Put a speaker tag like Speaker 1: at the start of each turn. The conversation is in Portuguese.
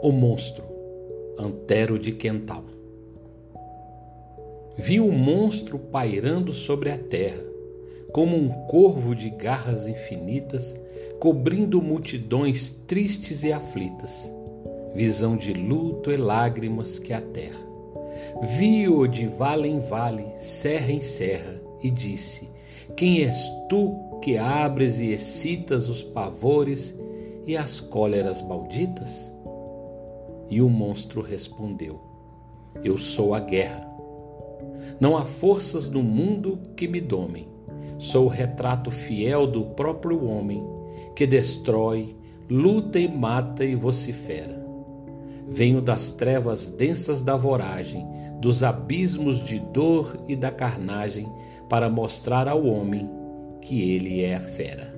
Speaker 1: O monstro, Antero de Quental. Vi um monstro pairando sobre a terra, como um corvo de garras infinitas, cobrindo multidões tristes e aflitas, visão de luto e lágrimas que a terra. Vi-o de vale em vale, serra em serra, e disse: Quem és tu que abres e excitas os pavores e as cóleras malditas? E o monstro respondeu: Eu sou a guerra. Não há forças no mundo que me domem. Sou o retrato fiel do próprio homem que destrói, luta e mata e vocifera. Venho das trevas densas da voragem, dos abismos de dor e da carnagem, para mostrar ao homem que ele é a fera.